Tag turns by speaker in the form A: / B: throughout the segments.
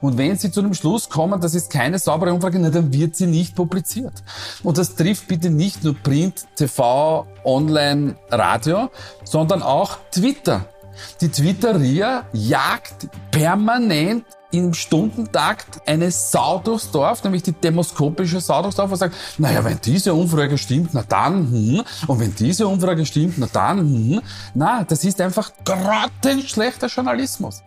A: Und wenn Sie zu dem Schluss kommen, das ist keine saubere Umfrage, na, dann wird sie nicht publiziert. Und das trifft bitte nicht nur Print, TV, Online, Radio, sondern auch Twitter. Die Twitteria jagt permanent im Stundentakt eine Sau durchs Dorf, nämlich die demoskopische Sau durchs Dorf, und sagt, naja, wenn diese Umfrage stimmt, na dann, hm, und wenn diese Umfrage stimmt, na dann, hm. Na, das ist einfach grottenschlechter Journalismus.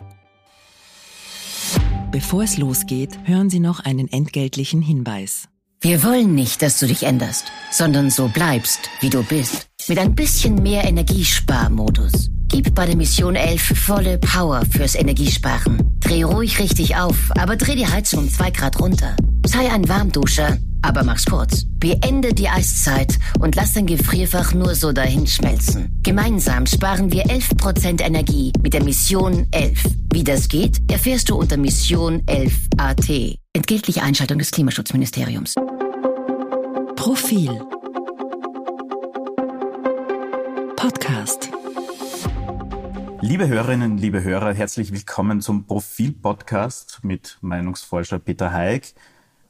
B: Bevor es losgeht, hören Sie noch einen entgeltlichen Hinweis.
C: Wir wollen nicht, dass du dich änderst, sondern so bleibst, wie du bist. Mit ein bisschen mehr Energiesparmodus. Gib bei der Mission 11 volle Power fürs Energiesparen. Dreh ruhig richtig auf, aber dreh die Heizung um zwei Grad runter. Sei ein Warmduscher, aber mach's kurz. Beende die Eiszeit und lass dein Gefrierfach nur so dahin schmelzen. Gemeinsam sparen wir 11% Energie mit der Mission 11. Wie das geht, erfährst du unter Mission 11 AT. Entgeltliche Einschaltung des Klimaschutzministeriums.
B: Profil Podcast
D: Liebe Hörerinnen, liebe Hörer, herzlich willkommen zum Profil-Podcast mit Meinungsforscher Peter Haig.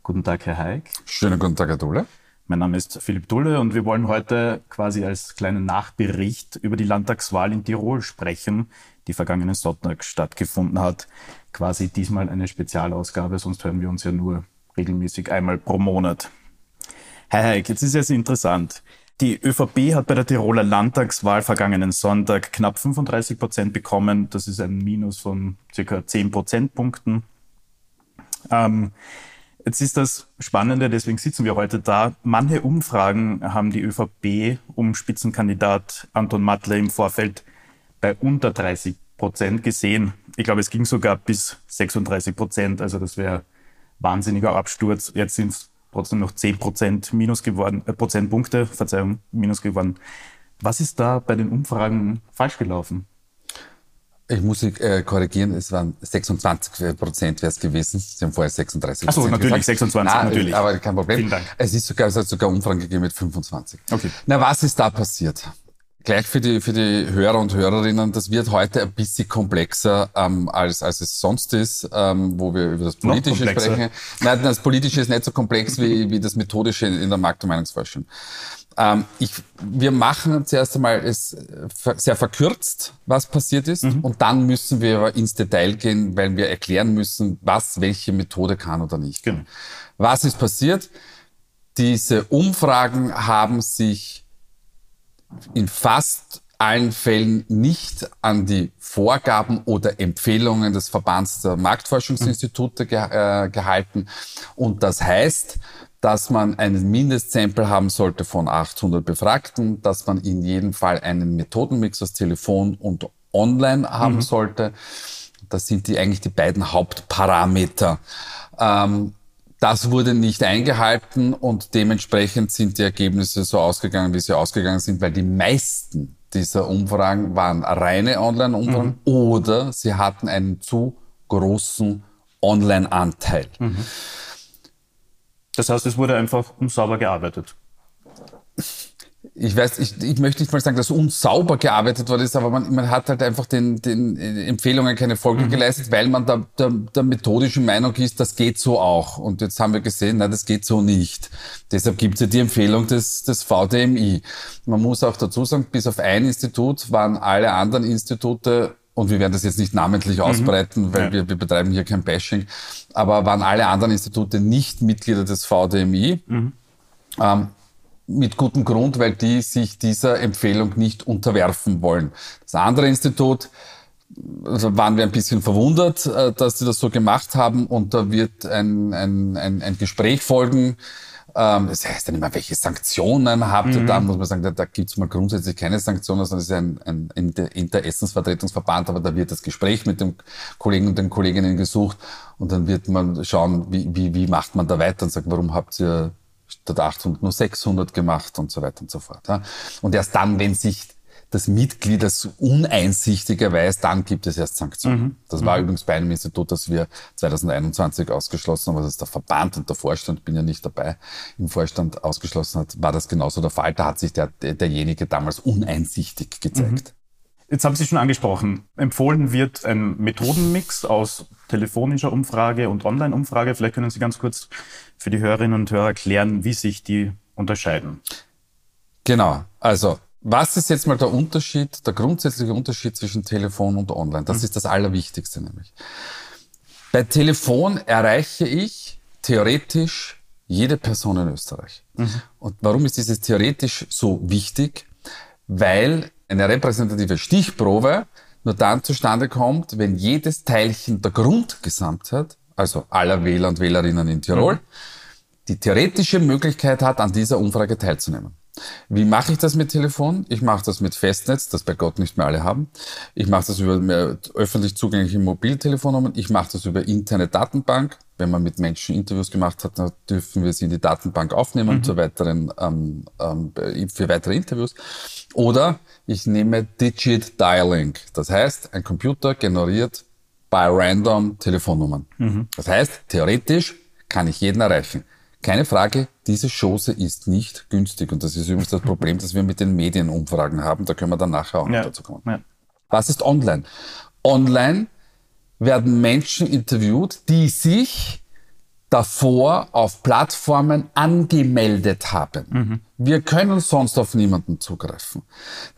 D: Guten Tag, Herr Haig.
A: Schönen guten Tag, Herr Dulle.
D: Mein Name ist Philipp Dulle und wir wollen heute quasi als kleinen Nachbericht über die Landtagswahl in Tirol sprechen, die vergangenen Sonntag stattgefunden hat. Quasi diesmal eine Spezialausgabe, sonst hören wir uns ja nur regelmäßig einmal pro Monat. Herr Haig, jetzt ist es interessant. Die ÖVP hat bei der Tiroler Landtagswahl vergangenen Sonntag knapp 35 Prozent bekommen. Das ist ein Minus von circa 10 Prozentpunkten. Ähm, jetzt ist das Spannende, deswegen sitzen wir heute da. Manche Umfragen haben die ÖVP um Spitzenkandidat Anton Mattler im Vorfeld bei unter 30 Prozent gesehen. Ich glaube, es ging sogar bis 36 Prozent. Also das wäre wahnsinniger Absturz. Jetzt sind es trotzdem noch 10 Prozent minus geworden, äh, Prozentpunkte, Verzeihung, minus geworden. Was ist da bei den Umfragen falsch gelaufen?
A: Ich muss Sie äh, korrigieren, es waren 26 Prozent wäre es gewesen. Sie haben vorher 36
D: Achso, natürlich, gesagt. 26,
A: Na,
D: natürlich.
A: Aber kein Problem.
D: Vielen Dank.
A: Es, ist sogar, es hat sogar Umfragen gegeben mit 25.
D: Okay.
A: Na, was ist da passiert? Gleich für die, für die Hörer und Hörerinnen, das wird heute ein bisschen komplexer, ähm, als, als es sonst ist, ähm, wo wir über das Politische sprechen. Nein, das Politische ist nicht so komplex wie, wie das Methodische in der Markt- und Meinungsforschung. Ähm, ich, wir machen zuerst einmal es sehr verkürzt, was passiert ist, mhm. und dann müssen wir aber ins Detail gehen, weil wir erklären müssen, was welche Methode kann oder nicht.
D: Genau.
A: Was ist passiert? Diese Umfragen haben sich in fast allen Fällen nicht an die Vorgaben oder Empfehlungen des Verbands der Marktforschungsinstitute ge äh, gehalten. Und das heißt, dass man einen Mindestsample haben sollte von 800 Befragten, dass man in jedem Fall einen Methodenmix aus Telefon und Online haben mhm. sollte. Das sind die eigentlich die beiden Hauptparameter. Ähm, das wurde nicht eingehalten und dementsprechend sind die Ergebnisse so ausgegangen, wie sie ausgegangen sind, weil die meisten dieser Umfragen waren reine Online-Umfragen mhm. oder sie hatten einen zu großen Online-Anteil. Mhm.
D: Das heißt, es wurde einfach unsauber gearbeitet
A: ich weiß, ich, ich möchte nicht mal sagen, dass unsauber gearbeitet worden ist, aber man, man hat halt einfach den, den Empfehlungen keine Folge mhm. geleistet, weil man da, der, der methodischen Meinung ist, das geht so auch. Und jetzt haben wir gesehen, nein, das geht so nicht. Deshalb gibt es ja die Empfehlung des, des VDMI. Man muss auch dazu sagen, bis auf ein Institut waren alle anderen Institute und wir werden das jetzt nicht namentlich mhm. ausbreiten, weil ja. wir, wir betreiben hier kein Bashing, aber waren alle anderen Institute nicht Mitglieder des VDMI. Mhm. Ähm, mit gutem Grund, weil die sich dieser Empfehlung nicht unterwerfen wollen. Das andere Institut, also waren wir ein bisschen verwundert, äh, dass sie das so gemacht haben und da wird ein, ein, ein, ein Gespräch folgen. Ähm, das heißt dann immer, welche Sanktionen habt ihr mhm. da? Muss man sagen, da, da gibt es mal grundsätzlich keine Sanktionen, sondern es ist ein, ein Interessensvertretungsverband, aber da wird das Gespräch mit dem Kollegen und den Kolleginnen gesucht und dann wird man schauen, wie, wie, wie macht man da weiter und sagt, warum habt ihr statt 800 nur 600 gemacht und so weiter und so fort. Und erst dann, wenn sich das Mitglied als uneinsichtig erweist, dann gibt es erst Sanktionen. Mhm. Das war mhm. übrigens bei einem Institut, das wir 2021 ausgeschlossen haben, was ist der Verband und der Vorstand, bin ja nicht dabei, im Vorstand ausgeschlossen hat, war das genauso der Fall. Da hat sich der, derjenige damals uneinsichtig gezeigt.
D: Jetzt haben Sie schon angesprochen, empfohlen wird ein Methodenmix aus telefonischer Umfrage und Online-Umfrage. Vielleicht können Sie ganz kurz für die Hörerinnen und Hörer erklären, wie sich die unterscheiden.
A: Genau. Also, was ist jetzt mal der Unterschied, der grundsätzliche Unterschied zwischen Telefon und Online? Das mhm. ist das Allerwichtigste nämlich. Bei Telefon erreiche ich theoretisch jede Person in Österreich. Mhm. Und warum ist dieses theoretisch so wichtig? Weil eine repräsentative Stichprobe nur dann zustande kommt, wenn jedes Teilchen der Grundgesamtheit, also aller Wähler und Wählerinnen in Tirol, mhm. die theoretische Möglichkeit hat, an dieser Umfrage teilzunehmen. Wie mache ich das mit Telefon? Ich mache das mit Festnetz, das bei Gott nicht mehr alle haben. Ich mache das über öffentlich zugängliche Mobiltelefonnummern. Ich mache das über interne Datenbank. Wenn man mit Menschen Interviews gemacht hat, dann dürfen wir sie in die Datenbank aufnehmen mhm. zur weiteren, ähm, ähm, für weitere Interviews. Oder ich nehme Digit Dialing. Das heißt, ein Computer generiert by random Telefonnummern. Mhm. Das heißt, theoretisch kann ich jeden erreichen. Keine Frage, diese Chance ist nicht günstig. Und das ist übrigens das Problem, das wir mit den Medienumfragen haben. Da können wir dann nachher auch noch ja. dazu kommen. Ja. Was ist online? Online werden Menschen interviewt, die sich davor auf Plattformen angemeldet haben. Mhm. Wir können sonst auf niemanden zugreifen.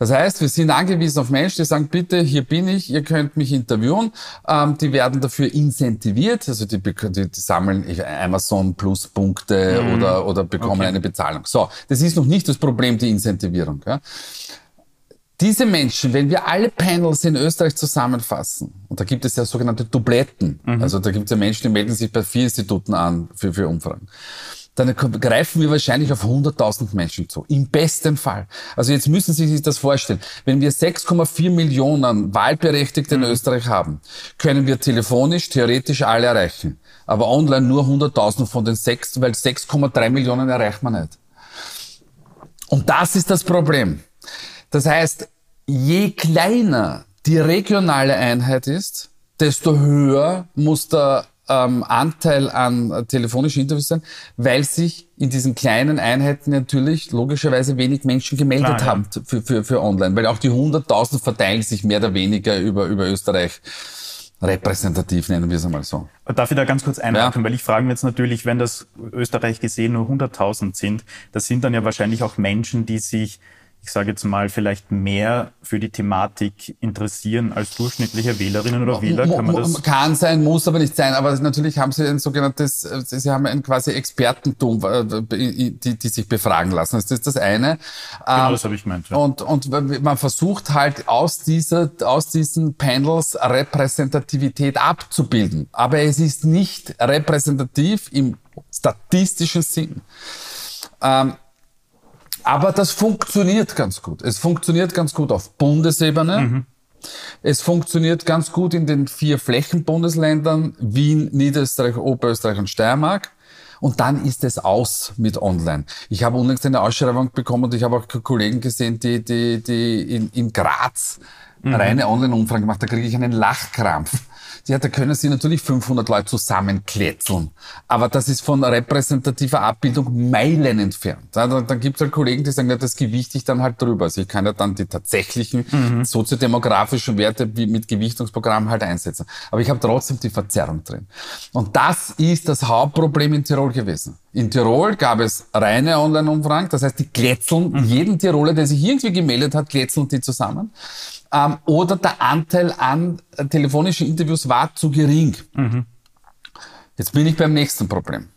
A: Das heißt, wir sind angewiesen auf Menschen, die sagen, bitte, hier bin ich, ihr könnt mich interviewen. Ähm, die werden dafür incentiviert, also die, die, die sammeln Amazon Plus Punkte mhm. oder, oder bekommen okay. eine Bezahlung. So, das ist noch nicht das Problem, die Incentivierung. Ja diese Menschen, wenn wir alle Panels in Österreich zusammenfassen, und da gibt es ja sogenannte Dubletten, mhm. also da gibt es ja Menschen, die melden sich bei vier Instituten an für, für Umfragen, dann greifen wir wahrscheinlich auf 100.000 Menschen zu. Im besten Fall. Also jetzt müssen Sie sich das vorstellen. Wenn wir 6,4 Millionen Wahlberechtigte in mhm. Österreich haben, können wir telefonisch theoretisch alle erreichen. Aber online nur 100.000 von den 6, weil 6,3 Millionen erreicht man nicht. Und das ist das Problem. Das heißt, je kleiner die regionale Einheit ist, desto höher muss der ähm, Anteil an telefonischen Interviews sein, weil sich in diesen kleinen Einheiten natürlich logischerweise wenig Menschen gemeldet Klar, haben ja. für, für, für online, weil auch die 100.000 verteilen sich mehr oder weniger über, über Österreich repräsentativ, nennen wir es einmal so.
D: Darf ich da ganz kurz einhaken, ja. weil ich frage mich jetzt natürlich, wenn das Österreich gesehen nur 100.000 sind, das sind dann ja wahrscheinlich auch Menschen, die sich ich sage jetzt mal, vielleicht mehr für die Thematik interessieren als durchschnittliche Wählerinnen oder Wähler?
A: Kann, man das kann sein, muss aber nicht sein. Aber natürlich haben Sie ein sogenanntes, Sie haben ein quasi Expertentum, äh, die, die sich befragen lassen. Das ist das eine.
D: Genau, ähm, das habe ich gemeint.
A: Ja. Und, und man versucht halt aus, dieser, aus diesen Panels Repräsentativität abzubilden. Aber es ist nicht repräsentativ im statistischen Sinn. Ähm, aber das funktioniert ganz gut. Es funktioniert ganz gut auf Bundesebene. Mhm. Es funktioniert ganz gut in den vier Flächenbundesländern Wien, Niederösterreich, Oberösterreich und Steiermark. Und dann ist es aus mit Online. Ich habe unlängst eine Ausschreibung bekommen und ich habe auch Kollegen gesehen, die, die, die in, in Graz mhm. reine Online-Umfragen gemacht. Da kriege ich einen Lachkrampf ja, da können Sie natürlich 500 Leute zusammenkletzeln. Aber das ist von repräsentativer Abbildung Meilen entfernt. Ja, dann dann gibt es halt Kollegen, die sagen, ja, das gewichte ich dann halt drüber. Also ich kann ja dann die tatsächlichen mhm. soziodemografischen Werte wie mit Gewichtungsprogrammen halt einsetzen. Aber ich habe trotzdem die Verzerrung drin. Und das ist das Hauptproblem in Tirol gewesen. In Tirol gab es reine Online-Umfragen, das heißt, die kletzeln, mhm. jeden Tiroler, der sich irgendwie gemeldet hat, kletzeln die zusammen ähm, oder der Anteil an telefonischen Interviews war zu gering. Mhm. Jetzt bin ich beim nächsten Problem.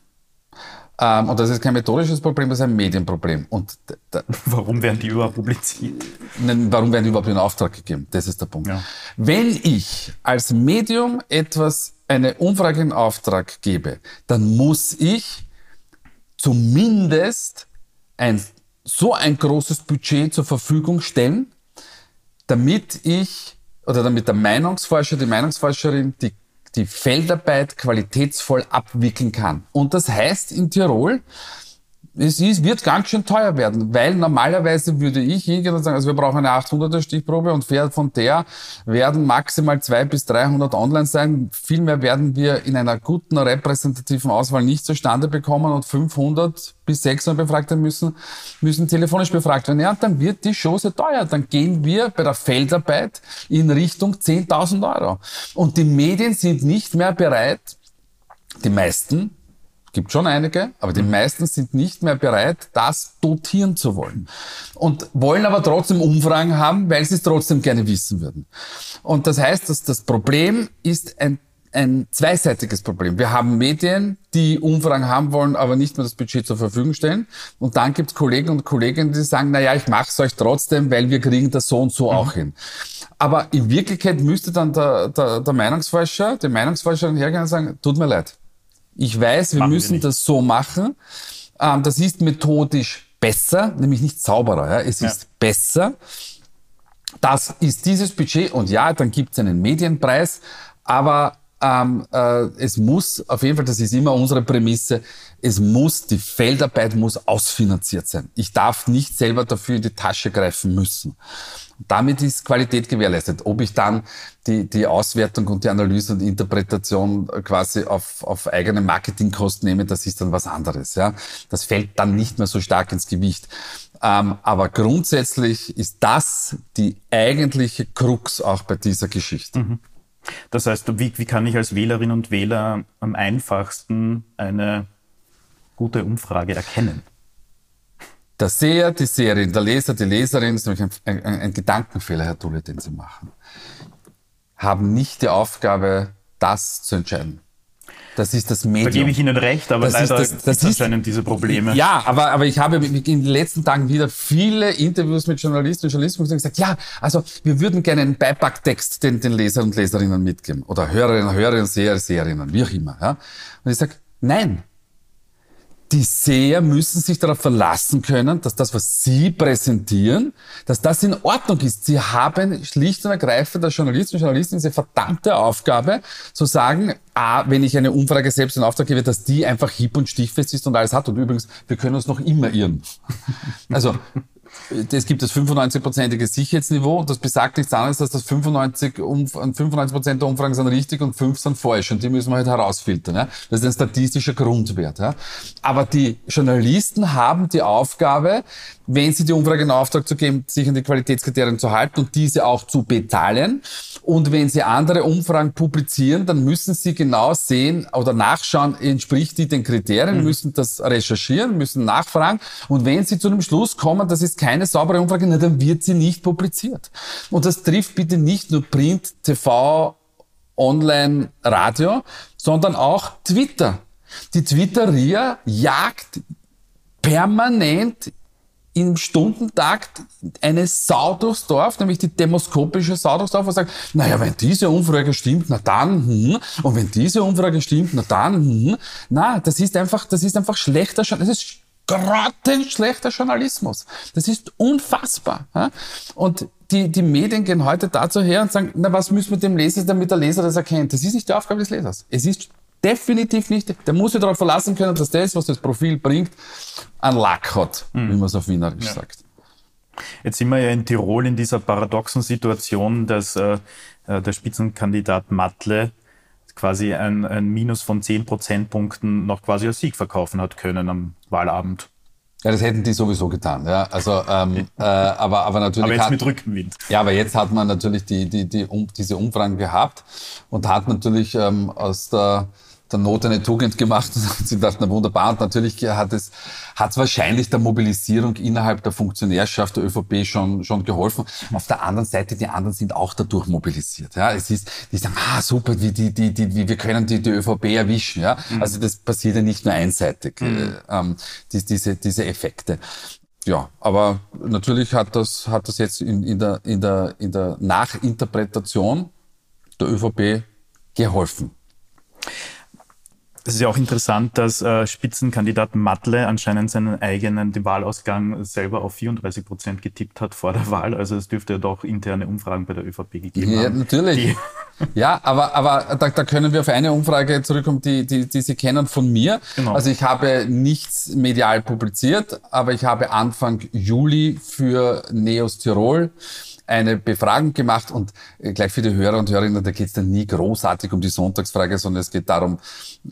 A: Ähm, und das ist kein methodisches Problem, das ist ein Medienproblem. Und
D: warum werden die überhaupt publiziert?
A: Warum werden die überhaupt in Auftrag gegeben? Das ist der Punkt. Ja. Wenn ich als Medium etwas, eine Umfrage in Auftrag gebe, dann muss ich zumindest ein, so ein großes Budget zur Verfügung stellen, damit ich oder damit der Meinungsforscher, die Meinungsforscherin die, die Feldarbeit qualitätsvoll abwickeln kann. Und das heißt in Tirol, es ist, wird ganz schön teuer werden, weil normalerweise würde ich hingehen und sagen, also wir brauchen eine 800er Stichprobe und von der werden maximal 200 bis 300 online sein. Vielmehr werden wir in einer guten repräsentativen Auswahl nicht zustande bekommen und 500 bis 600 Befragte müssen, müssen telefonisch befragt werden. Ja, und dann wird die Chose teuer. Dann gehen wir bei der Feldarbeit in Richtung 10.000 Euro. Und die Medien sind nicht mehr bereit, die meisten, gibt schon einige, aber die meisten sind nicht mehr bereit, das dotieren zu wollen. Und wollen aber trotzdem Umfragen haben, weil sie es trotzdem gerne wissen würden. Und das heißt, dass das Problem ist ein ein zweiseitiges Problem. Wir haben Medien, die Umfragen haben wollen, aber nicht mehr das Budget zur Verfügung stellen. Und dann gibt es Kollegen und Kolleginnen, die sagen, na ja, ich mache es euch trotzdem, weil wir kriegen das so und so mhm. auch hin. Aber in Wirklichkeit müsste dann der, der, der Meinungsforscher, die Meinungsforscherin hergehen und sagen, tut mir leid, ich weiß, wir machen müssen wir das so machen. Ähm, das ist methodisch besser, nämlich nicht sauberer. Ja? Es ja. ist besser. Das ist dieses Budget und ja, dann gibt es einen Medienpreis, aber ähm, äh, es muss, auf jeden Fall, das ist immer unsere Prämisse, es muss, die Feldarbeit muss ausfinanziert sein. Ich darf nicht selber dafür in die Tasche greifen müssen. Damit ist Qualität gewährleistet. Ob ich dann die, die Auswertung und die Analyse und die Interpretation quasi auf, auf eigene Marketingkosten nehme, das ist dann was anderes. Ja? Das fällt dann nicht mehr so stark ins Gewicht. Ähm, aber grundsätzlich ist das die eigentliche Krux auch bei dieser Geschichte. Mhm.
D: Das heißt, wie, wie kann ich als Wählerin und Wähler am einfachsten eine gute Umfrage erkennen?
A: Der Seher, die Seherin, der Leser, die Leserin, das ist nämlich ein, ein, ein Gedankenfehler, Herr Tulle, den Sie machen, haben nicht die Aufgabe, das zu entscheiden. Das ist das Medium. Da
D: gebe ich Ihnen recht, aber
A: das
D: leider
A: ist das, das ist,
D: anscheinend diese Probleme.
A: Ja, aber, aber ich habe in den letzten Tagen wieder viele Interviews mit Journalisten und Journalisten gesagt, ja, also wir würden gerne einen Beipacktext den, den Lesern und Leserinnen mitgeben. Oder Hörerinnen, Hörerinnen, Seher, Seherinnen, wie auch immer. Ja? Und ich sage, nein, die Seher müssen sich darauf verlassen können, dass das, was sie präsentieren, dass das in Ordnung ist. Sie haben schlicht und ergreifend als Journalist und Journalistin diese verdammte Aufgabe, zu sagen, ah, wenn ich eine Umfrage selbst in Auftrag gebe, dass die einfach hieb und stichfest ist und alles hat. Und übrigens, wir können uns noch immer irren. Also, es gibt das 95-prozentige Sicherheitsniveau und das besagt nichts anderes, dass das 95, um, 95 Prozent der Umfragen sind richtig und 5 sind falsch und die müssen wir halt herausfiltern. Ja? Das ist ein statistischer Grundwert. Ja? Aber die Journalisten haben die Aufgabe, wenn sie die Umfrage in Auftrag zu geben, sich an die Qualitätskriterien zu halten und diese auch zu bezahlen. Und wenn sie andere Umfragen publizieren, dann müssen sie genau sehen oder nachschauen, entspricht die den Kriterien, mhm. müssen das recherchieren, müssen nachfragen. Und wenn sie zu dem Schluss kommen, das ist keine saubere Umfrage, na, dann wird sie nicht publiziert. Und das trifft bitte nicht nur Print, TV, Online, Radio, sondern auch Twitter. Die Twitteria jagt permanent im Stundentakt eine Sau durchs Dorf, nämlich die demoskopische Sau durchs Dorf, und sagt, naja, wenn diese Umfrage stimmt, na dann, hm, und wenn diese Umfrage stimmt, na dann, hm, na, das ist einfach, das ist einfach schlechter, das ist grottenschlechter Journalismus. Das ist unfassbar. Und die, die Medien gehen heute dazu her und sagen, na, was müssen wir dem Leser, damit der Leser das erkennt? Das ist nicht die Aufgabe des Lesers. Es ist definitiv nicht. Der muss sich darauf verlassen können, dass das, was das Profil bringt, einen Lack hat, mhm. wie man es auf Wienerisch ja. sagt.
D: Jetzt sind wir ja in Tirol in dieser paradoxen Situation, dass äh, äh der Spitzenkandidat Matle quasi ein, ein Minus von 10 Prozentpunkten noch quasi als Sieg verkaufen hat können am Wahlabend.
A: Ja, das hätten die sowieso getan. Ja, also, ähm, äh, aber, aber natürlich.
D: Aber jetzt hat, mit Rückenwind.
A: Ja, aber jetzt hat man natürlich die, die, die, um, diese Umfragen gehabt und hat natürlich ähm, aus der der Not eine Tugend gemacht und sie dachten, na wunderbar. Und natürlich hat es, hat es wahrscheinlich der Mobilisierung innerhalb der Funktionärschaft der ÖVP schon, schon geholfen. Auf der anderen Seite, die anderen sind auch dadurch mobilisiert. Ja, es ist, die sagen, ah, super, wie, die, die, die, wie wir können die, die ÖVP erwischen. Ja, mhm. also das passiert ja nicht nur einseitig, mhm. äh, ähm, die, diese, diese Effekte. Ja, aber natürlich hat das, hat das jetzt in, in, der, in, der, in der Nachinterpretation der ÖVP geholfen.
D: Es ist ja auch interessant, dass äh, Spitzenkandidat Matle anscheinend seinen eigenen den Wahlausgang selber auf 34 Prozent getippt hat vor der Wahl. Also es dürfte ja doch interne Umfragen bei der ÖVP gegeben ja, haben.
A: natürlich. Ja, aber, aber da, da können wir auf eine Umfrage zurückkommen, die, die, die Sie kennen von mir.
D: Genau.
A: Also ich habe nichts medial publiziert, aber ich habe Anfang Juli für Neos Tirol eine Befragung gemacht und äh, gleich für die Hörer und Hörerinnen, da geht es dann nie großartig um die Sonntagsfrage, sondern es geht darum,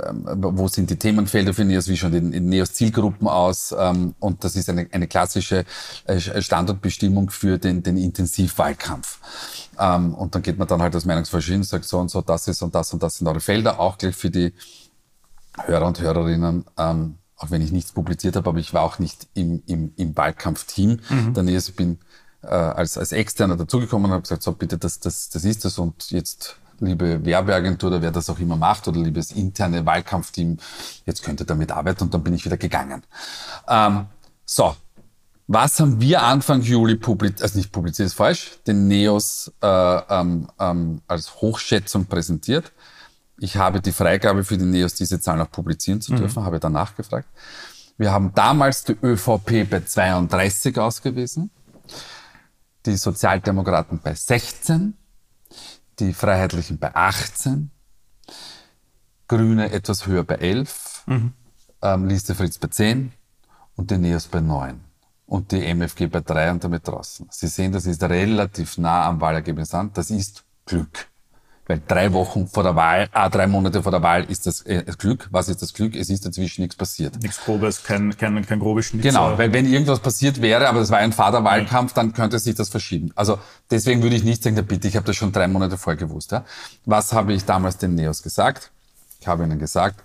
A: ähm, wo sind die Themenfelder für NEOS, wie schon in, in NEOS Zielgruppen aus ähm, und das ist eine, eine klassische äh, Standortbestimmung für den, den Intensivwahlkampf. Ähm, und dann geht man dann halt als Meinungsverschieden und sagt so und so, das ist und das und das sind eure Felder, auch gleich für die Hörer und Hörerinnen, ähm, auch wenn ich nichts publiziert habe, aber ich war auch nicht im, im, im Wahlkampfteam mhm. der NEOS, ich bin äh, als, als Externer dazugekommen und habe gesagt, so bitte, das, das, das ist es und jetzt liebe Werbeagentur oder wer das auch immer macht oder liebes interne Wahlkampfteam, jetzt könnt ihr damit arbeiten und dann bin ich wieder gegangen. Ähm, so, was haben wir Anfang Juli publiziert, also nicht publiziert, ist falsch, den NEOS äh, ähm, ähm, als Hochschätzung präsentiert. Ich habe die Freigabe für die NEOS, diese Zahlen auch publizieren zu dürfen, mhm. habe danach gefragt. Wir haben damals die ÖVP bei 32 ausgewiesen die Sozialdemokraten bei 16, die Freiheitlichen bei 18, Grüne etwas höher bei 11, mhm. ähm, Liste Fritz bei 10 und die Neos bei 9 und die MFG bei 3 und damit draußen. Sie sehen, das ist relativ nah am Wahlergebnis an. Das ist Glück. Weil drei Wochen vor der Wahl, ah, drei Monate vor der Wahl ist das äh, Glück. Was ist das Glück? Es ist dazwischen nichts passiert.
D: Nichts Grobes, kein, kein, kein grobes Schnitzel.
A: Genau, weil wenn irgendwas passiert wäre, aber das war ein Vaterwahlkampf, dann könnte sich das verschieben. Also deswegen würde ich nicht sagen, na bitte, ich habe das schon drei Monate vorher gewusst. Ja? Was habe ich damals den Neos gesagt? Ich habe ihnen gesagt,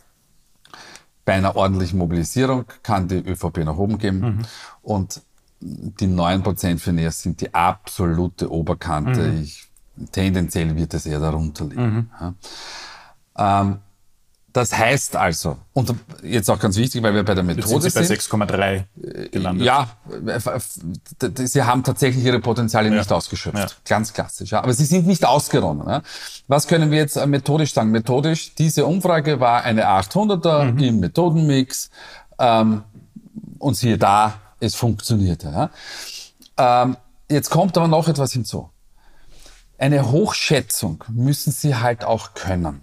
A: bei einer ordentlichen Mobilisierung kann die ÖVP nach oben gehen mhm. und die neun Prozent für Neos sind die absolute Oberkante. Mhm. Ich tendenziell wird es eher darunter liegen. Mhm. Ja. Ähm, das heißt also, und jetzt auch ganz wichtig, weil wir bei der Methode
D: jetzt sind Sie bei 6,3 gelandet.
A: Ja, sie haben tatsächlich ihre Potenziale ja. nicht ausgeschöpft. Ja. Ganz klassisch. Ja. Aber sie sind nicht ausgeronnen. Was können wir jetzt äh, methodisch sagen? Methodisch, diese Umfrage war eine 800er mhm. im Methodenmix. Ähm, und siehe da, es funktionierte. Ähm, jetzt kommt aber noch etwas hinzu eine Hochschätzung müssen sie halt auch können.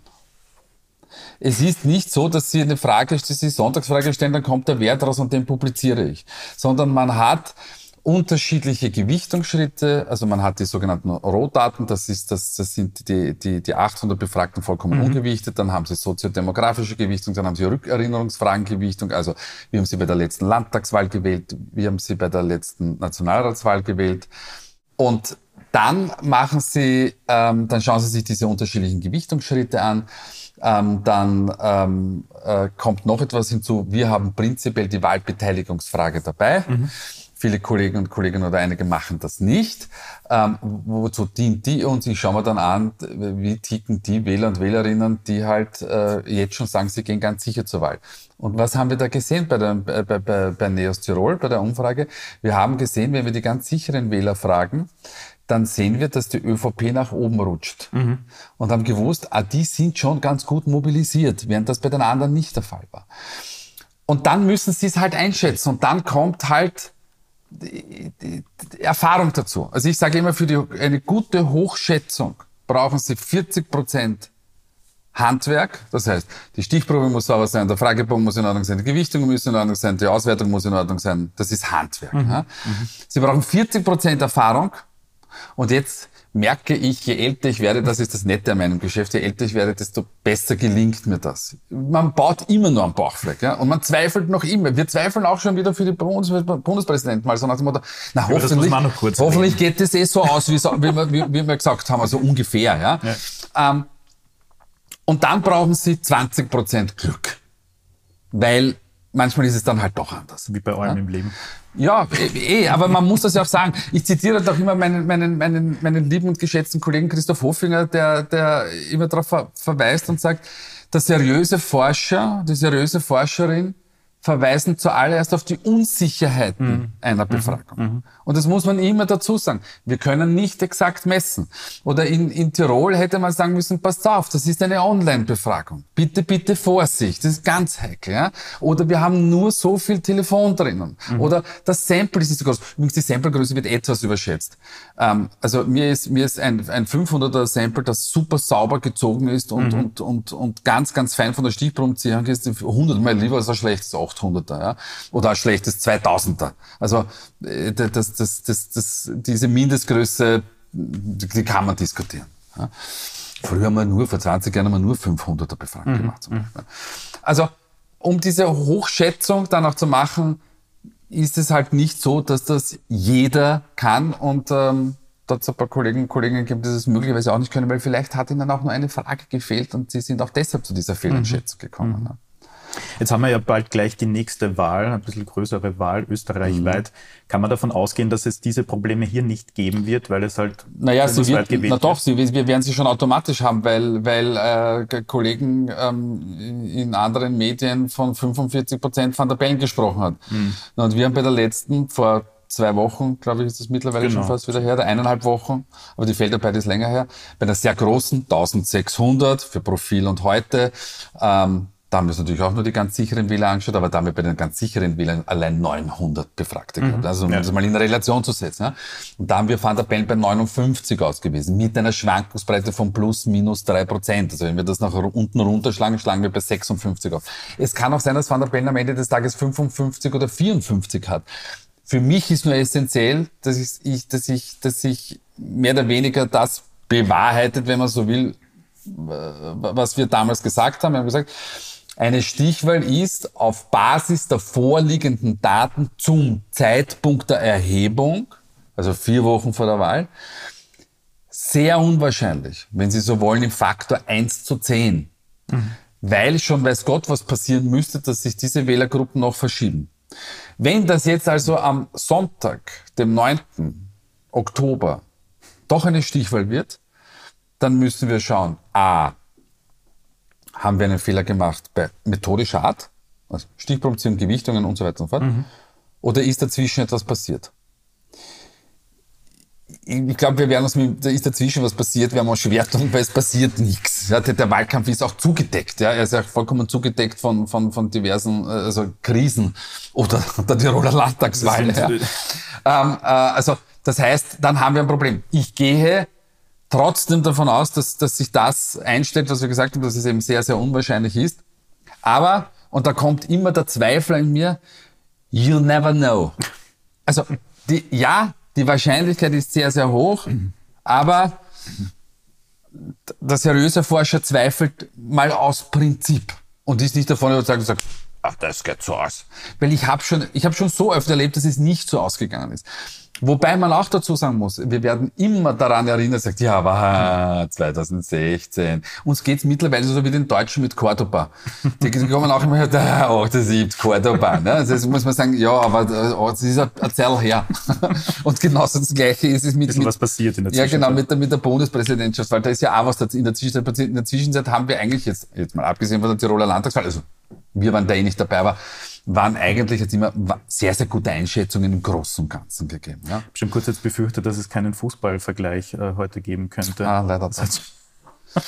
A: Es ist nicht so, dass Sie eine Frage, dass Sie Sonntagsfrage stellen, dann kommt der Wert raus und den publiziere ich. Sondern man hat unterschiedliche Gewichtungsschritte, also man hat die sogenannten Rohdaten, das ist, das, das sind die, die, die 800 Befragten vollkommen mhm. ungewichtet, dann haben sie soziodemografische Gewichtung, dann haben sie Rückerinnerungsfragengewichtung, also wir haben sie bei der letzten Landtagswahl gewählt, wir haben sie bei der letzten Nationalratswahl gewählt und dann machen Sie, ähm, dann schauen Sie sich diese unterschiedlichen Gewichtungsschritte an. Ähm, dann ähm, äh, kommt noch etwas hinzu. Wir haben prinzipiell die Wahlbeteiligungsfrage dabei. Mhm. Viele Kollegen und Kolleginnen oder einige machen das nicht. Ähm, wozu dient die uns? Ich schaue mir dann an, wie ticken die Wähler und Wählerinnen, die halt äh, jetzt schon sagen, sie gehen ganz sicher zur Wahl. Und was haben wir da gesehen bei, der, bei, bei, bei Neos Tirol, bei der Umfrage? Wir haben gesehen, wenn wir die ganz sicheren Wähler fragen, dann sehen wir, dass die ÖVP nach oben rutscht. Mhm. Und haben gewusst, ah, die sind schon ganz gut mobilisiert, während das bei den anderen nicht der Fall war. Und dann müssen sie es halt einschätzen. Und dann kommt halt die, die, die Erfahrung dazu. Also ich sage immer, für die, eine gute Hochschätzung brauchen sie 40 Prozent Handwerk. Das heißt, die Stichprobe muss sauber sein, der Fragebogen muss in Ordnung sein, die Gewichtung muss in Ordnung sein, die Auswertung muss in Ordnung sein. Das ist Handwerk. Mhm. Ja. Mhm. Sie brauchen 40 Prozent Erfahrung und jetzt merke ich, je älter ich werde, das ist das Nette an meinem Geschäft, je älter ich werde, desto besser gelingt mir das. Man baut immer nur am Bauchfleck, ja, und man zweifelt noch immer. Wir zweifeln auch schon wieder für die Bundes Bundespräsidenten mal so nach dem Motto, na hoffentlich, hoffentlich geht es eh so aus, wie, wie, wir, wie, wir gesagt haben, also ungefähr, ja. ja. Ähm, und dann brauchen sie 20 Prozent Glück. Weil manchmal ist es dann halt doch anders.
D: Wie bei allem ja? im Leben.
A: Ja, eh, eh, aber man muss das ja auch sagen. Ich zitiere doch immer meinen, meinen, meinen, meinen lieben und geschätzten Kollegen Christoph Hofinger, der, der immer darauf ver verweist und sagt, der seriöse Forscher, die seriöse Forscherin verweisen zuallererst auf die Unsicherheiten
D: Mhm.
A: einer Befragung. Und das muss man immer dazu sagen. Wir können nicht exakt messen. Oder in, in Tirol hätte man sagen müssen, passt auf, das ist eine Online-Befragung. Bitte, bitte Vorsicht, das ist ganz heikel. Ja? Oder wir haben nur so viel Telefon drinnen.
D: Mhm.
A: Oder das Sample ist nicht so groß. Übrigens, die Samplegröße wird etwas überschätzt. Ähm, also mir ist, mir ist ein, ein 500er Sample, das super sauber gezogen ist und,
D: Mhm.
A: und, und, und ganz, ganz fein von der Stichprobenziehung ist, 100 mal lieber als ein schlechtes 800er, ja? oder ein schlechtes 2000er. Also äh, das, das, das, das, diese Mindestgröße, die kann man diskutieren. Ja? Früher haben wir nur, vor 20 Jahren haben wir nur 500er Befragung
D: Mhm.
A: gemacht. Zum Beispiel. Also um diese Hochschätzung dann auch zu machen, ist es halt nicht so, dass das jeder kann und ähm, da hat es ein paar Kollegen und Kolleginnen gegeben, die das möglicherweise auch nicht können, weil vielleicht hat ihnen auch nur eine Frage gefehlt und sie sind auch deshalb zu dieser Fehleinschätzung gekommen. ne?
D: Jetzt haben wir ja bald gleich die nächste Wahl, ein bisschen größere Wahl österreichweit.
A: Mhm.
D: Kann man davon ausgehen, dass es diese Probleme hier nicht geben wird, weil es halt
A: Naja, sie wird,
D: gewählt
A: na doch,
D: wird?
A: sie, wir werden sie schon automatisch haben, weil, weil äh, Kollegen ähm, in anderen Medien von 45 Prozent Van der Bellen gesprochen hat.
D: Hm.
A: Und wir haben bei der letzten, vor zwei Wochen, glaube ich, ist das mittlerweile
D: Genau.
A: schon fast wieder her, der eineinhalb Wochen, aber die Feldarbeit ist länger her, bei der sehr großen 1600 für Profil und heute, ähm, da haben wir uns natürlich auch nur die ganz sicheren Wähler angeschaut, aber da haben wir bei den ganz sicheren Wählern allein 900 Befragte gehabt. Also um
D: Ja.
A: das mal in Relation zu setzen. Ja. Und da haben wir Van der Bellen bei 59 ausgewiesen, mit einer Schwankungsbreite von plus minus drei Prozent. Also wenn wir das nach unten runterschlagen, schlagen wir bei 56 auf. Es kann auch sein, dass Van der Bellen am Ende des Tages 55 oder 54 hat. Für mich ist nur essentiell, dass ich, ich, dass ich, dass ich mehr oder weniger das bewahrheitet, wenn man so will, was wir damals gesagt haben. Wir haben gesagt, eine Stichwahl ist auf Basis der vorliegenden Daten zum Zeitpunkt der Erhebung, also vier Wochen vor der Wahl, sehr unwahrscheinlich, wenn Sie so wollen, im Faktor 1 zu 10. Weil schon weiß Gott, was passieren müsste, dass sich diese Wählergruppen noch verschieben. Wenn das jetzt also am Sonntag, dem 9. Oktober, doch eine Stichwahl wird, dann müssen wir schauen, a, haben wir einen Fehler gemacht bei methodischer Art, also Stichprobenziehung, Gewichtungen und so weiter und so fort, oder ist dazwischen etwas passiert? Ich glaube, wir werden uns mit, da ist dazwischen was passiert, wir haben auch schwer tun, weil es passiert nichts. Ja, der, der Wahlkampf ist auch zugedeckt, ja, er ist ja vollkommen zugedeckt von, von, von diversen äh, also Krisen oder der Tiroler Landtagswahl. Ja. Ähm, äh, also das heißt, dann haben wir ein Problem. Ich gehe trotzdem davon aus, dass, dass sich das einstellt, was wir gesagt haben, dass es eben sehr, sehr unwahrscheinlich ist. Aber, und da kommt immer der Zweifel in mir, you never know. Also, die, ja, die Wahrscheinlichkeit ist sehr, sehr hoch, aber der seriöse Forscher zweifelt mal aus Prinzip und ist nicht davon überzeugt und sagt, ach, das geht so aus. Weil ich habe schon, ich habe schon so öfter erlebt, dass es nicht so ausgegangen ist. Wobei man auch dazu sagen muss, wir werden immer daran erinnert, sagt, ja, aber 2016. Uns geht's mittlerweile so wie den Deutschen mit Cordoba. Die, die kommen auch immer, her, oh, das ist Cordoba. Ne? Also das muss man sagen, ja, aber oh, das ist ein Zerl her. Und genauso das Gleiche ist es mit,
D: Bisschen
A: mit
D: was passiert in der
A: ja, genau,
D: Zwischenzeit.
A: mit der, mit der Bundespräsidentschaft, weil da ist ja auch was. In der Zwischenzeit, passiert. in der Zwischenzeit haben wir eigentlich jetzt, jetzt mal abgesehen von der Tiroler Landtagswahl, also wir waren da eh nicht dabei, aber waren eigentlich jetzt immer sehr, sehr gute Einschätzungen im Großen und Ganzen gegeben. Ja?
D: Ich habe schon kurz jetzt befürchtet, dass es keinen Fußballvergleich äh, heute geben könnte.
A: Ah, leider.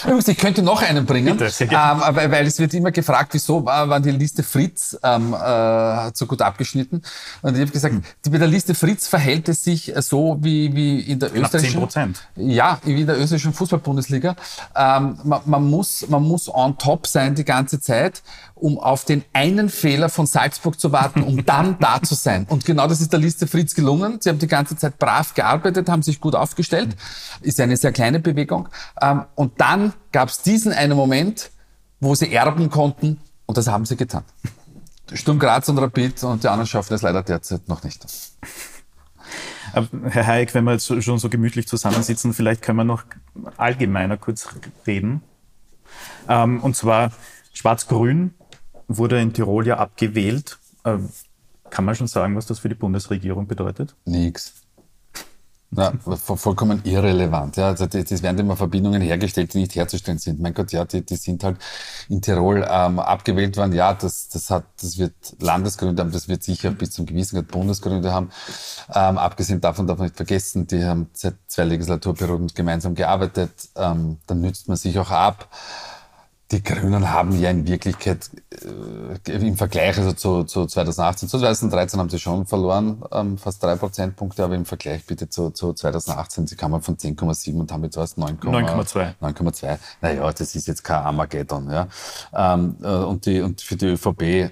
A: Übrigens, ich könnte noch einen bringen,
D: Bitte,
A: ähm, weil, weil es wird immer gefragt, wieso war, war die Liste Fritz ähm, äh, so gut abgeschnitten. Und ich habe gesagt,
D: Hm.
A: die, bei der Liste Fritz verhält es sich so wie, wie in der
D: Knapp
A: österreichischen
D: 10%.
A: Ja, wie in der österreichischen Fußball-Bundesliga. Ähm, man, man, muss, man muss on top sein die ganze Zeit, um auf den einen Fehler von Salzburg zu warten, um dann da zu sein. Und genau das ist der Liste Fritz gelungen. Sie haben die ganze Zeit brav gearbeitet, haben sich gut aufgestellt. Ist eine sehr kleine Bewegung. Ähm, und dann gab es diesen einen Moment, wo sie erben konnten und das haben sie getan. Sturm Graz und Rapid und die anderen schaffen es leider derzeit noch nicht.
D: Aber Herr Hayek, wenn wir jetzt schon so gemütlich zusammensitzen, vielleicht können wir noch allgemeiner kurz reden. Ähm, und zwar Schwarz-Grün wurde in Tirol ja abgewählt. Ähm, kann man schon sagen, was das für die Bundesregierung bedeutet?
A: Nix. Ja, vollkommen irrelevant. Ja, also das werden immer Verbindungen hergestellt, die nicht herzustellen sind. Mein Gott, ja, die, die sind halt in Tirol ähm, abgewählt worden. Ja, das, das hat, das wird Landesgründe haben, das wird sicher bis zum gewissen Grad Bundesgründe haben. Ähm, abgesehen davon darf man nicht vergessen, die haben seit zwei Legislaturperioden gemeinsam gearbeitet. Ähm, dann nützt man sich auch ab. Die Grünen haben ja in Wirklichkeit äh, im Vergleich also zu, zu 2018, zu 2013 haben sie schon verloren, ähm, fast drei Prozentpunkte, aber im Vergleich bitte zu, zu 2018, sie kamen von 10,7 und haben jetzt was 9,2. 9,2. Naja, das ist jetzt kein Armageddon. Ja. Ähm, äh, und, die, und für die ÖVP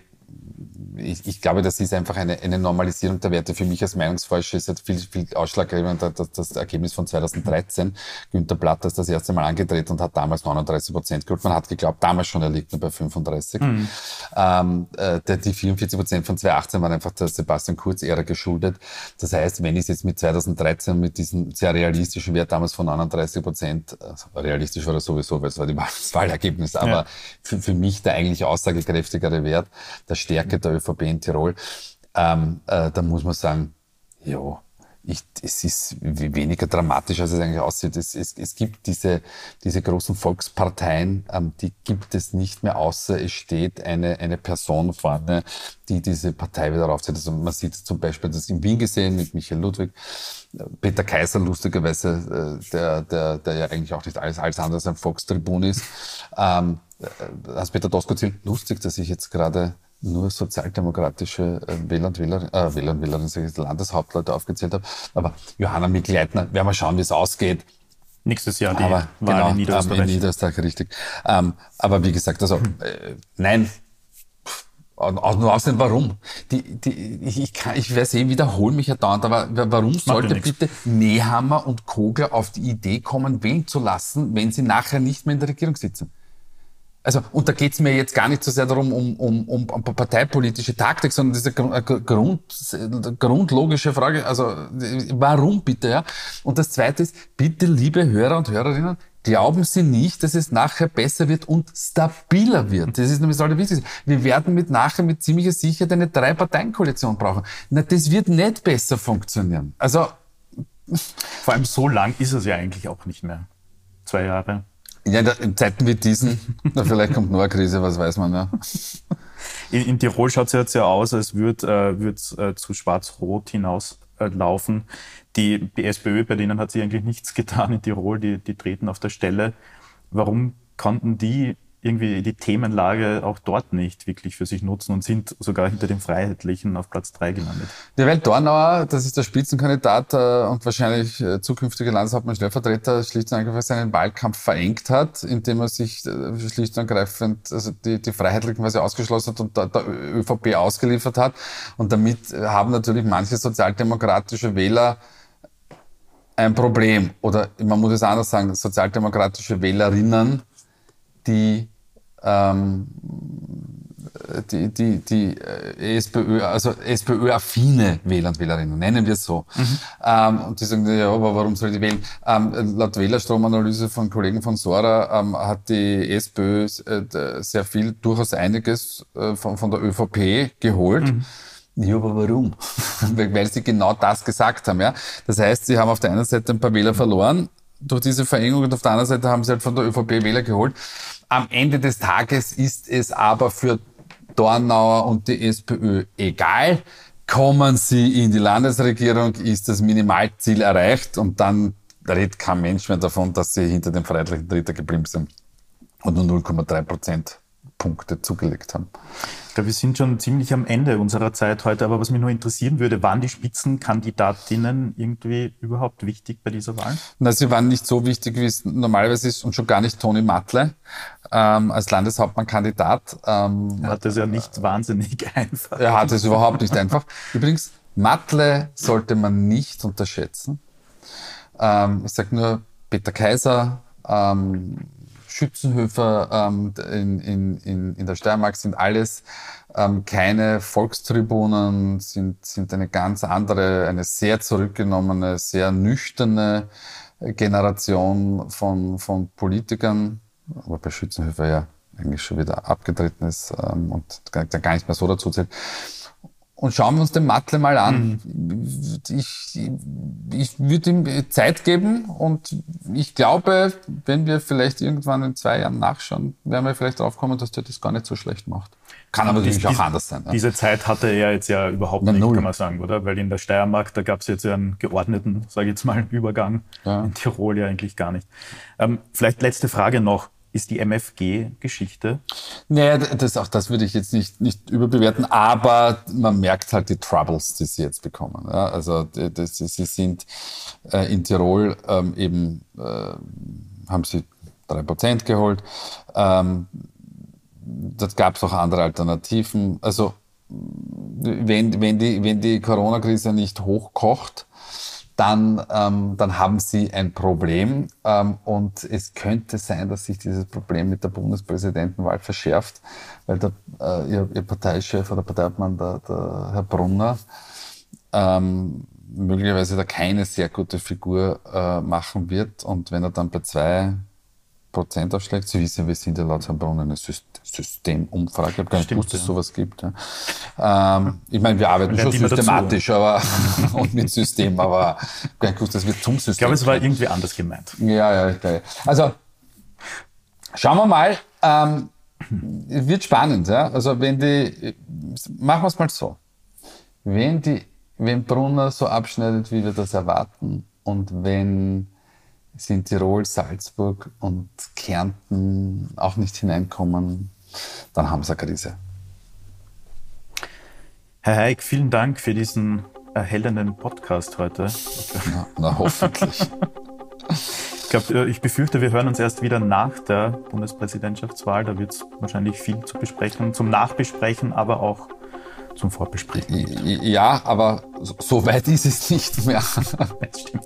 A: ich, ich glaube, das ist einfach eine, eine Normalisierung der Werte. Für mich als Meinungsforscher ist halt viel, viel ausschlaggebend das, das Ergebnis von 2013. Günter Platt ist das erste Mal angetreten und hat damals 39 Prozent geholt. Man hat geglaubt, damals schon, er liegt nur bei 35. Mhm. Ähm, äh, die 44 Prozent von 2018 waren einfach der Sebastian Kurz-Ära geschuldet. Das heißt, wenn ich es jetzt mit 2013 mit diesem sehr realistischen Wert damals von 39 Prozent, also realistisch war das sowieso, weil es war das Wahlergebnis, aber ja. für, für mich der eigentlich aussagekräftigere Wert, der Stärke der ÖVP in Tirol, ähm, äh, da muss man sagen, ja, ich, es ist weniger dramatisch, als es eigentlich aussieht. Es, es, es gibt diese, diese großen Volksparteien, ähm, die gibt es nicht mehr, außer es steht eine, eine Person vorne, die diese Partei wieder aufzieht. Also man sieht zum Beispiel das in Wien gesehen mit Michael Ludwig, Peter Kaiser lustigerweise, äh, der, der, der ja eigentlich auch nicht alles, alles andere als ein Volkstribun ist. Ähm, äh, Hans-Peter Doskozil, lustig, dass ich jetzt gerade nur sozialdemokratische äh, Wähler und Wählerinnen, äh, Wähler und Wählerinnen, Landeshauptleute aufgezählt habe. Aber Johanna Mikl-Leitner, werden wir schauen, wie es ausgeht.
D: Nächstes Jahr die
A: aber, Wahl genau, in Niederösterreich. In Niederösterreich, richtig. Ähm, aber wie gesagt, also äh, nein, nur aussehen, warum? Die, die, ich, ich, kann, ich werde sehen, wiederhole mich ja dauernd, aber warum sollte bitte Nehammer und Kogler auf die Idee kommen, wählen zu lassen, wenn sie nachher nicht mehr in der Regierung sitzen? Also, und da geht es mir jetzt gar nicht so sehr darum, um, um, um, um parteipolitische Taktik, sondern diese Grund, grundlogische Frage, also warum bitte, ja? Und das Zweite ist, bitte, liebe Hörer und Hörerinnen, glauben Sie nicht, dass es nachher besser wird und stabiler wird. Das ist nämlich das Allerwichtigste. Wir werden mit nachher mit ziemlicher Sicherheit eine Drei-Parteien-Koalition brauchen. Na, das wird nicht besser funktionieren. Also,
D: vor allem so lang ist es ja eigentlich auch nicht mehr. Zwei Jahre.
A: Ja, in Zeiten wie diesen, na, vielleicht kommt noch eine Krise, was weiß man, ja.
D: In, in Tirol schaut es jetzt ja aus, als würde äh, würd, äh, zu Schwarz-Rot hinauslaufen. Äh, die, die SPÖ, bei denen hat sich eigentlich nichts getan in Tirol, die, die treten auf der Stelle. Warum konnten die irgendwie die Themenlage auch dort nicht wirklich für sich nutzen und sind sogar hinter den Freiheitlichen auf Platz drei gelandet.
A: Der Welt Dornauer, das ist der Spitzenkandidat äh, und wahrscheinlich äh, zukünftige Landeshauptmann Stellvertreter, schlicht und einfach seinen Wahlkampf verengt hat, indem er sich äh, schlicht und ergreifend also die, die Freiheitlichen quasi ausgeschlossen hat und der, der ÖVP ausgeliefert hat. Und damit haben natürlich manche sozialdemokratische Wähler ein Problem. Oder man muss es anders sagen, sozialdemokratische Wählerinnen die ähm, die, die, die äh, SPÖ, also SPÖ-affine Wähler und Wählerinnen, nennen wir es so. Mhm. Ähm, und die sagen, ja, aber warum soll die wählen? Ähm, laut Wählerstromanalyse von Kollegen von Sora ähm, hat die SPÖ äh, sehr viel, durchaus einiges äh, von, von der ÖVP geholt. Mhm. Ja, aber warum? Weil sie genau das gesagt haben. Ja? Das heißt, sie haben auf der einen Seite ein paar Wähler verloren durch diese Verengung und auf der anderen Seite haben sie halt von der ÖVP Wähler geholt. Am Ende des Tages ist es aber für Dornauer und die SPÖ egal. Kommen sie in die Landesregierung, ist das Minimalziel erreicht und dann redet kein Mensch mehr davon, dass sie hinter dem freiheitlichen Dritter geblieben sind und nur 0,3 Prozent Punkte zugelegt haben.
D: Ich glaube, wir sind schon ziemlich am Ende unserer Zeit heute, aber was mich nur interessieren würde, waren die Spitzenkandidatinnen irgendwie überhaupt wichtig bei dieser Wahl?
A: Na, sie waren nicht so wichtig, wie es normalerweise ist und schon gar nicht Toni Matle ähm, als Landeshauptmannkandidat.
D: Ähm, er hat es ja nicht wahnsinnig einfach.
A: Er hat es überhaupt nicht einfach. Übrigens, Matle sollte man nicht unterschätzen. Ähm, ich sage nur Peter Kaiser, ähm, Schützenhöfer ähm, in, in, in, in der Steiermark sind alles ähm, keine Volkstribunen, sind, sind eine ganz andere, eine sehr zurückgenommene, sehr nüchterne Generation von, von Politikern, aber bei Schützenhöfer ja eigentlich schon wieder abgetreten ist ähm, und gar, gar nicht mehr so dazu zählt. Und schauen wir uns den Matle mal an. Mhm. Ich, ich würde ihm Zeit geben und ich glaube, wenn wir vielleicht irgendwann in zwei Jahren nachschauen, werden wir vielleicht drauf kommen, dass der das gar nicht so schlecht macht. Kann aber natürlich auch anders sein.
D: Ja. Diese Zeit hatte er jetzt ja überhaupt Na, nicht, null. kann man sagen, oder? Weil in der Steiermark, da gab es jetzt ja einen geordneten, sage ich jetzt mal, Übergang. Ja. In Tirol ja eigentlich gar nicht. Ähm, vielleicht letzte Frage noch ist die MFG-Geschichte?
A: Naja, das, auch das würde ich jetzt nicht, nicht überbewerten, aber man merkt halt die Troubles, die sie jetzt bekommen. Ja, also das, sie sind äh, in Tirol ähm, eben, äh, haben sie drei Prozent geholt. Ähm, das gab es auch andere Alternativen. Also wenn, wenn die, wenn die Corona-Krise nicht hochkocht, dann, ähm, dann haben sie ein Problem. Ähm, und es könnte sein, dass sich dieses Problem mit der Bundespräsidentenwahl verschärft, weil der, äh, ihr, ihr Parteichef oder Parteiobmann, der, der Herr Brunner, ähm, möglicherweise da keine sehr gute Figur äh, machen wird. Und wenn er dann bei zwei Prozent aufschlägt. Sie wissen, wir sind ja laut Herrn Brunner eine Systemumfrage. Ich habe gar nicht gewusst, dass es sowas gibt. Ja. Ähm, ich meine, wir arbeiten schon systematisch aber, und mit System, aber ich habe gar nicht gewusst, dass wir zum System
D: Ich glaube, es war irgendwie anders gemeint.
A: Ja, ja, Also, schauen wir mal. Ähm, wird spannend. Ja? Also, wenn die, machen wir es mal so. Wenn, die, wenn Brunner so abschneidet, wie wir das erwarten, und wenn sind Tirol, Salzburg und Kärnten auch nicht hineinkommen, dann haben sie eine Krise.
D: Herr Heik, vielen Dank für diesen erhellenden Podcast heute.
A: Na, na hoffentlich.
D: ich, glaub, ich befürchte, wir hören uns erst wieder nach der Bundespräsidentschaftswahl. Da wird es wahrscheinlich viel zu besprechen, zum Nachbesprechen, aber auch zum Vorbesprechen.
A: Ja, aber so weit ist es nicht mehr.
D: Das stimmt.